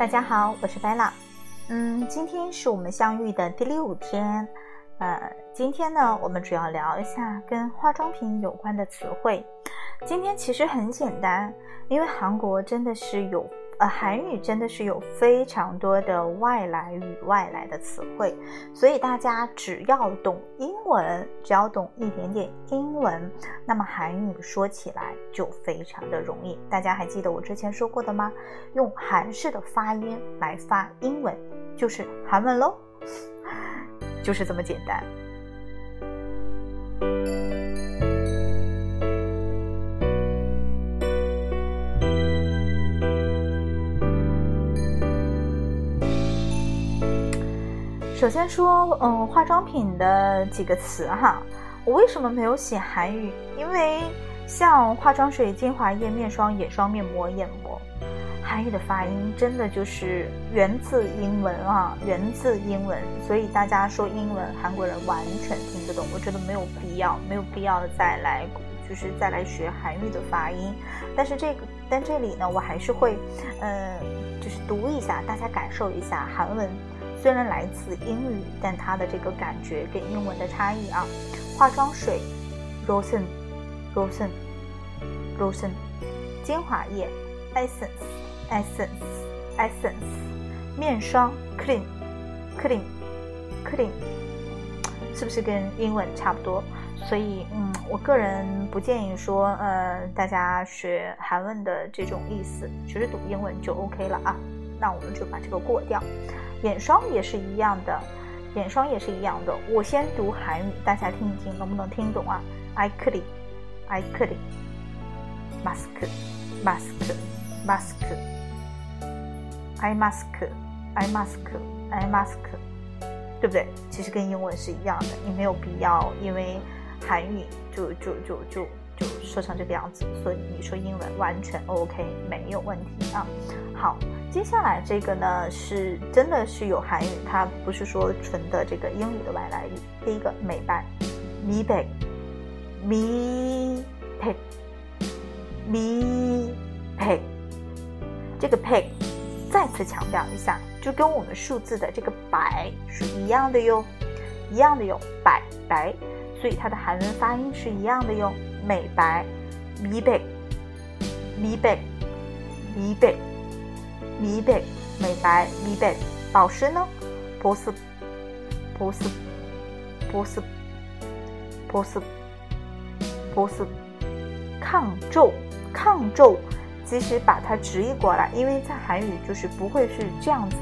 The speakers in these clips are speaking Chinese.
大家好，我是 Bella。嗯，今天是我们相遇的第六天。呃，今天呢，我们主要聊一下跟化妆品有关的词汇。今天其实很简单，因为韩国真的是有。呃，韩语真的是有非常多的外来语、外来的词汇，所以大家只要懂英文，只要懂一点点英文，那么韩语说起来就非常的容易。大家还记得我之前说过的吗？用韩式的发音来发英文，就是韩文喽，就是这么简单。首先说，嗯，化妆品的几个词哈，我为什么没有写韩语？因为像化妆水、精华液、面霜、眼霜、面膜、眼膜，韩语的发音真的就是源自英文啊，源自英文，所以大家说英文，韩国人完全听得懂。我觉得没有必要，没有必要再来，就是再来学韩语的发音。但是这个，但这里呢，我还是会，嗯，就是读一下，大家感受一下韩文。虽然来自英语，但它的这个感觉跟英文的差异啊。化妆水，rosin，rosin，rosin，。精华液，essence，essence，essence。面霜，cream，cream，cream。是不是跟英文差不多？所以，嗯，我个人不建议说，呃，大家学韩文的这种意思，其实读英文就 OK 了啊。那我们就把这个过掉。眼霜也是一样的，眼霜也是一样的。我先读韩语，大家听一听，能不能听懂啊？I c o u l d I c o u l d mask mask mask I mask I mask I mask，对不对？其实跟英文是一样的，你没有必要因为韩语就就就就就说成这个样子，所以你说英文完全 OK，没有问题啊。好。接下来这个呢是真的是有韩语它不是说纯的这个英语的外来语第一个美白米蓓米蓓米 p e g 这个蓓再次强调一下就跟我们数字的这个白是一样的哟。一样的哟白白。所以它的韩文发音是一样的哟美白。米蓓米蓓米蓓美白，美白，美白，保湿呢？保湿，保湿，保湿，保湿，保湿，抗皱，抗皱。其实把它直译过来，因为在韩语就是不会是这样子，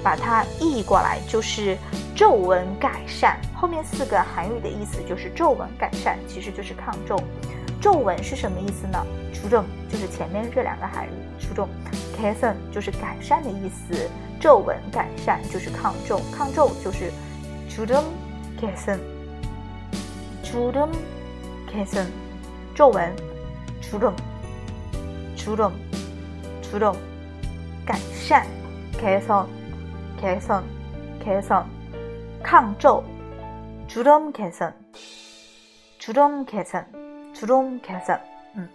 把它译过来就是皱纹改善。后面四个韩语的意思就是皱纹改善，其实就是抗皱。皱纹是什么意思呢？除皱就是前面这两个韩语，除皱。Kason 就是改善的意思，皱纹改善就是抗皱，抗皱就是 Chudum Kason，Chudum Kason，皱纹 Chudum，Chudum，Chudum，改善 Kason，Kason，Kason，抗皱 Chudum Kason，Chudum Kason，Chudum Kason，嗯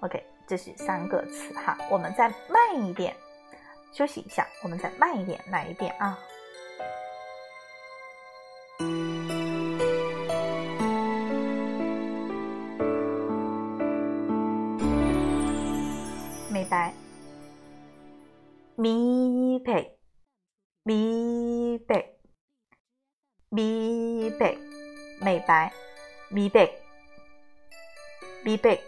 ，OK。这是三个词哈，我们再慢一点，休息一下，我们再慢一点来一遍啊。美白，美白，美白，美白，美白，美白，美白。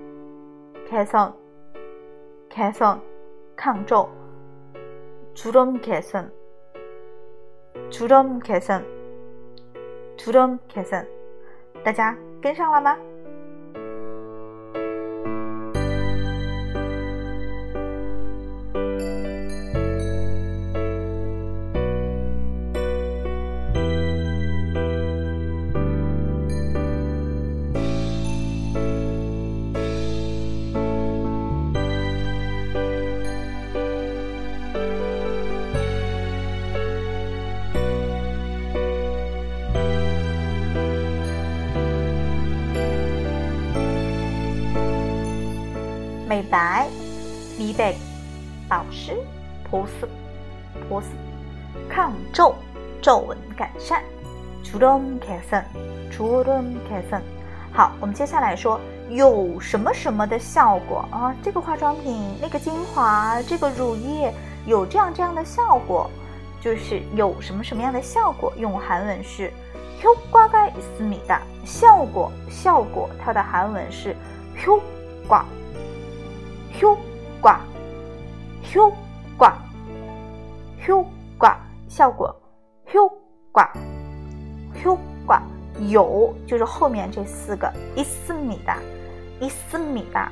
开선开선抗皱，주름개 선， 주름개 선， 주름개 선， 大家跟上了吗？ 美白，美白，保湿，保湿，保湿，抗皱，皱纹改善，주름개 선， 주름개 선。 好，我们接下来说有什么什么的效果啊？这个化妆品，那个精华，这个乳液有这样这样的效果，就是有什么什么样的效果？用韩文是효과가있습니 다。 效果，效果，它的韩文是효 과。 Q 挂，Q 挂，Q 挂，效果，Q 挂，Q 挂有，就是后面这四个一四米哒，一四米哒，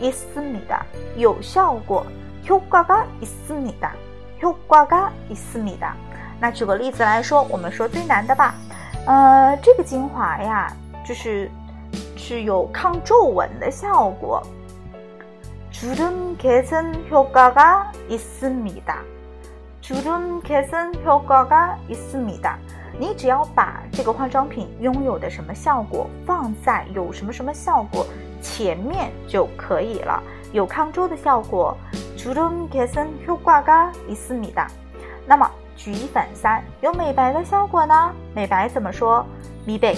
一四米哒，有效果。Q 挂嘎一四米哒，Q 挂嘎一四米哒。那举个例子来说，我们说最难的吧，呃，这个精华呀，就是是有抗皱纹的效果。 주름 개선 효과가 있습니다. 주름 개선 효과가 있습니다. 你只要把这个化妆品拥有的什么效果放在有什么什么效果前面就可以了，有抗皱的效果。 주름 개선 효과가 있습니다. 那么举一反三，有美白的效果呢？美白怎么说？美白。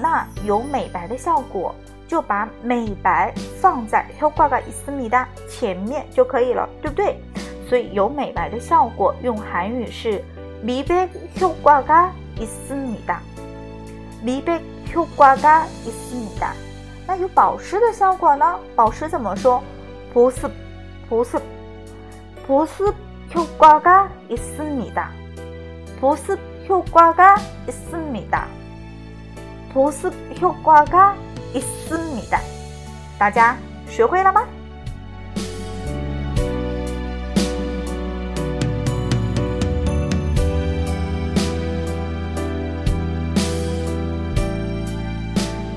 那有美白的效果。 就把美白放在효과가있습니다前面就可以了，对不对？所以有美白的效果，用韩语是미백효과가있습니 다。 미백효과가있습니 다。 那有保湿的效果呢？保湿怎么说？보습보습보습효과가있습니 다。 보습효과가있습니 다。 보습효과가 一丝米的，大家学会了吗？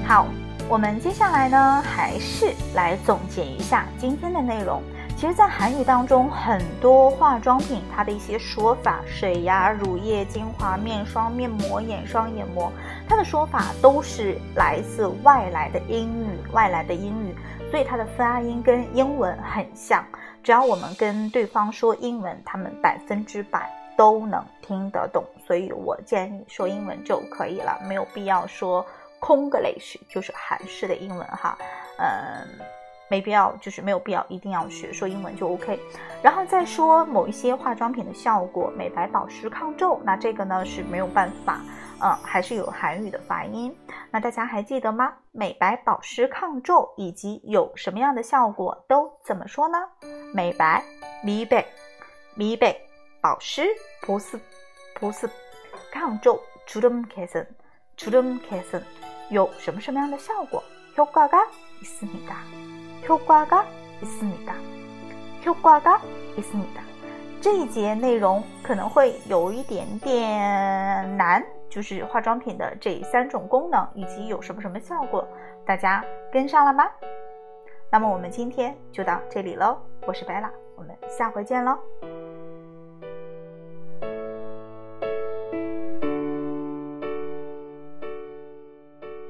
好，我们接下来呢，还是来总结一下今天的内容。其实，在韩语当中，很多化妆品它的一些说法，水呀、乳液、精华、面霜、面膜、眼霜、眼膜，它的说法都是来自外来的英语，外来的英语，所以它的发音跟英文很像。只要我们跟对方说英文，他们百分之百都能听得懂。所以我建议说英文就可以了，没有必要说空格类式，就是韩式的英文哈，嗯。没必要，就是没有必要一定要学说英文就 OK。然后再说某一些化妆品的效果，美白、保湿、抗皱，那这个呢是没有办法，嗯，还是有韩语的发音。那大家还记得吗？美白、保湿、抗皱以及有什么样的效果都怎么说呢？美白，美白，美白，保湿，保湿，保湿，抗皱，주름개 선， 주름개 선， 有什么什么样的效果？효과가있습니 다。 효과가있습니 다， 효과가있습니 다。 这一节内容可能会有一点点难， 就是化妆品的这三种功能以及有什么什么效果，大家跟上了吗？那么我们今天就到这里喽，我是白拉，我们下回见喽。